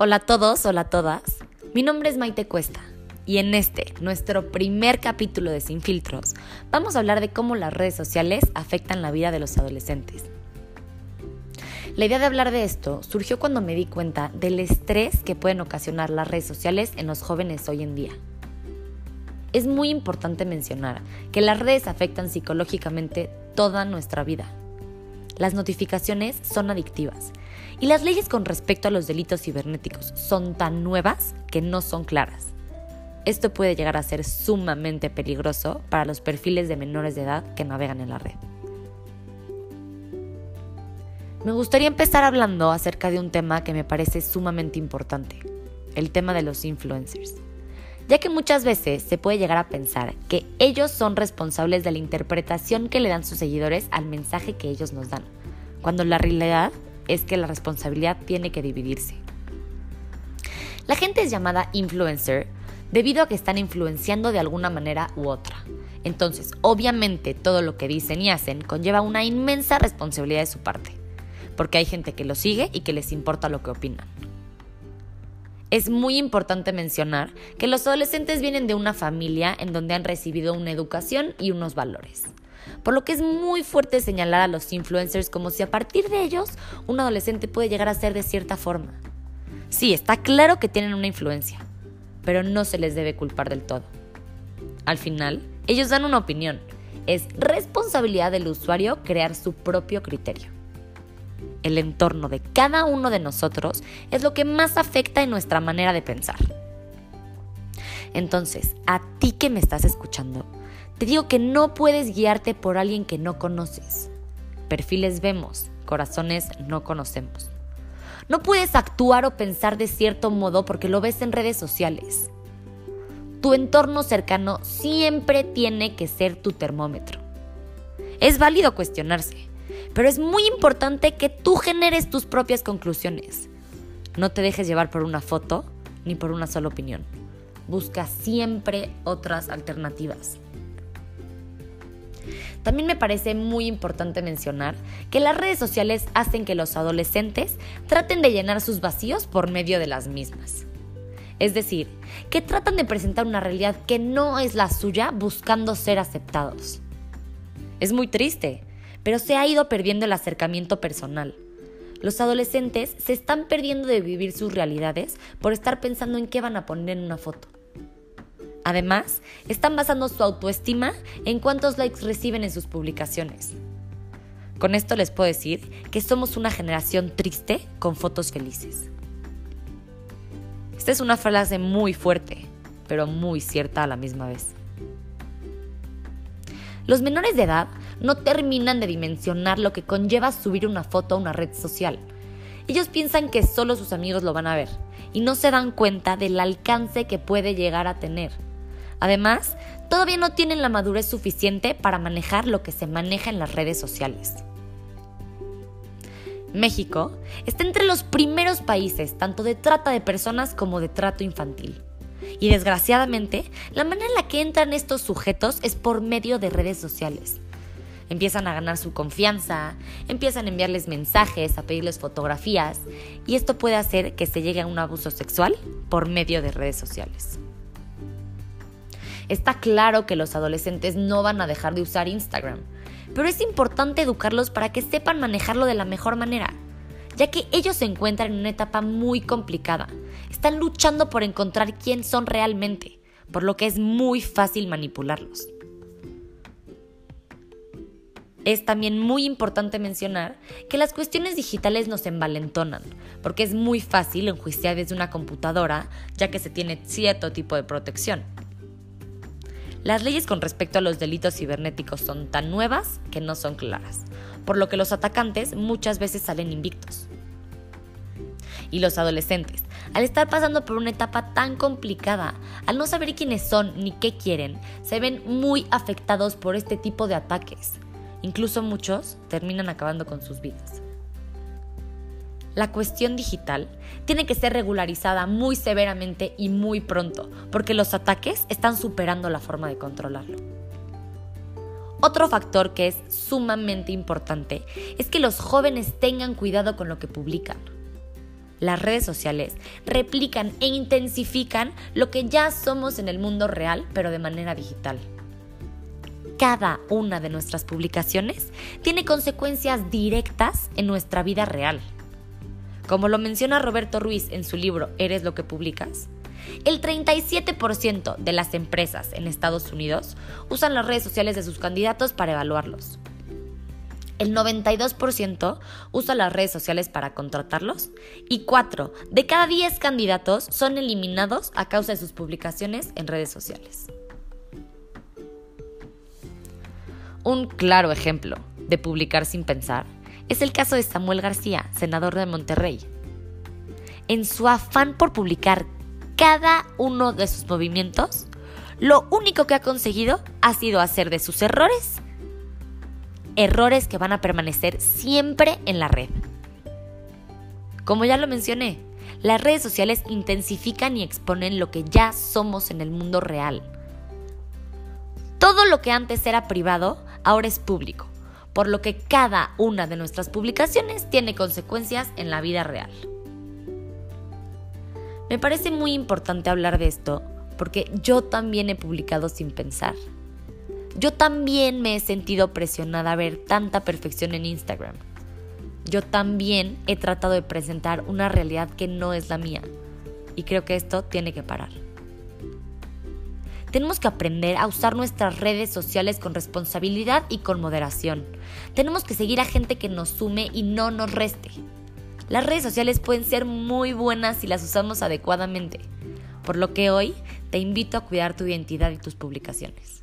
Hola a todos, hola a todas. Mi nombre es Maite Cuesta y en este, nuestro primer capítulo de Sin Filtros, vamos a hablar de cómo las redes sociales afectan la vida de los adolescentes. La idea de hablar de esto surgió cuando me di cuenta del estrés que pueden ocasionar las redes sociales en los jóvenes hoy en día. Es muy importante mencionar que las redes afectan psicológicamente toda nuestra vida. Las notificaciones son adictivas y las leyes con respecto a los delitos cibernéticos son tan nuevas que no son claras. Esto puede llegar a ser sumamente peligroso para los perfiles de menores de edad que navegan en la red. Me gustaría empezar hablando acerca de un tema que me parece sumamente importante, el tema de los influencers, ya que muchas veces se puede llegar a pensar que ellos son responsables de la interpretación que le dan sus seguidores al mensaje que ellos nos dan, cuando la realidad es que la responsabilidad tiene que dividirse. La gente es llamada influencer debido a que están influenciando de alguna manera u otra. Entonces, obviamente todo lo que dicen y hacen conlleva una inmensa responsabilidad de su parte, porque hay gente que lo sigue y que les importa lo que opinan. Es muy importante mencionar que los adolescentes vienen de una familia en donde han recibido una educación y unos valores por lo que es muy fuerte señalar a los influencers como si a partir de ellos un adolescente puede llegar a ser de cierta forma. Sí, está claro que tienen una influencia, pero no se les debe culpar del todo. Al final, ellos dan una opinión. Es responsabilidad del usuario crear su propio criterio. El entorno de cada uno de nosotros es lo que más afecta en nuestra manera de pensar. Entonces, a ti que me estás escuchando, te digo que no puedes guiarte por alguien que no conoces. Perfiles vemos, corazones no conocemos. No puedes actuar o pensar de cierto modo porque lo ves en redes sociales. Tu entorno cercano siempre tiene que ser tu termómetro. Es válido cuestionarse, pero es muy importante que tú generes tus propias conclusiones. No te dejes llevar por una foto ni por una sola opinión. Busca siempre otras alternativas. También me parece muy importante mencionar que las redes sociales hacen que los adolescentes traten de llenar sus vacíos por medio de las mismas. Es decir, que tratan de presentar una realidad que no es la suya buscando ser aceptados. Es muy triste, pero se ha ido perdiendo el acercamiento personal. Los adolescentes se están perdiendo de vivir sus realidades por estar pensando en qué van a poner en una foto. Además, están basando su autoestima en cuántos likes reciben en sus publicaciones. Con esto les puedo decir que somos una generación triste con fotos felices. Esta es una frase muy fuerte, pero muy cierta a la misma vez. Los menores de edad no terminan de dimensionar lo que conlleva subir una foto a una red social. Ellos piensan que solo sus amigos lo van a ver y no se dan cuenta del alcance que puede llegar a tener. Además, todavía no tienen la madurez suficiente para manejar lo que se maneja en las redes sociales. México está entre los primeros países tanto de trata de personas como de trato infantil. Y desgraciadamente, la manera en la que entran estos sujetos es por medio de redes sociales. Empiezan a ganar su confianza, empiezan a enviarles mensajes, a pedirles fotografías, y esto puede hacer que se llegue a un abuso sexual por medio de redes sociales. Está claro que los adolescentes no van a dejar de usar Instagram, pero es importante educarlos para que sepan manejarlo de la mejor manera, ya que ellos se encuentran en una etapa muy complicada. Están luchando por encontrar quién son realmente, por lo que es muy fácil manipularlos. Es también muy importante mencionar que las cuestiones digitales nos envalentonan, porque es muy fácil enjuiciar desde una computadora, ya que se tiene cierto tipo de protección. Las leyes con respecto a los delitos cibernéticos son tan nuevas que no son claras, por lo que los atacantes muchas veces salen invictos. Y los adolescentes, al estar pasando por una etapa tan complicada, al no saber quiénes son ni qué quieren, se ven muy afectados por este tipo de ataques. Incluso muchos terminan acabando con sus vidas. La cuestión digital tiene que ser regularizada muy severamente y muy pronto, porque los ataques están superando la forma de controlarlo. Otro factor que es sumamente importante es que los jóvenes tengan cuidado con lo que publican. las redes sociales replican e intensifican lo que ya somos en el mundo real, pero de manera digital. Cada una de nuestras publicaciones tiene consecuencias directas en nuestra vida real. Como lo menciona Roberto Ruiz en su libro Eres lo que publicas, el 37% de las empresas en Estados Unidos usan las redes sociales de sus candidatos para evaluarlos el 92% usa las redes sociales para contratarlos y 4 de cada 10 candidatos son eliminados a causa de sus publicaciones en redes sociales. Un claro ejemplo de publicar sin pensar es el caso de Samuel García, senador de Monterrey. En su afán por publicar cada uno de sus movimientos, lo único que ha conseguido ha sido hacer de sus errores errores que van a permanecer siempre en la red. Como ya lo mencioné, las redes sociales intensifican y exponen lo que ya somos en el mundo real. Todo lo que antes era privado ahora es público, por lo que cada una de nuestras publicaciones tiene consecuencias en la vida real. Me parece muy importante hablar de esto porque yo también he publicado sin pensar. Yo también me he sentido presionada a ver tanta perfección en Instagram. Yo también he tratado de presentar una realidad que no es la mía. Y creo que esto tiene que parar. Tenemos que aprender a usar nuestras redes sociales con responsabilidad y con moderación. Tenemos que seguir a gente que nos sume y no nos reste. Las redes sociales pueden ser muy buenas si las usamos adecuadamente, por lo que hoy te invito a cuidar tu identidad y tus publicaciones.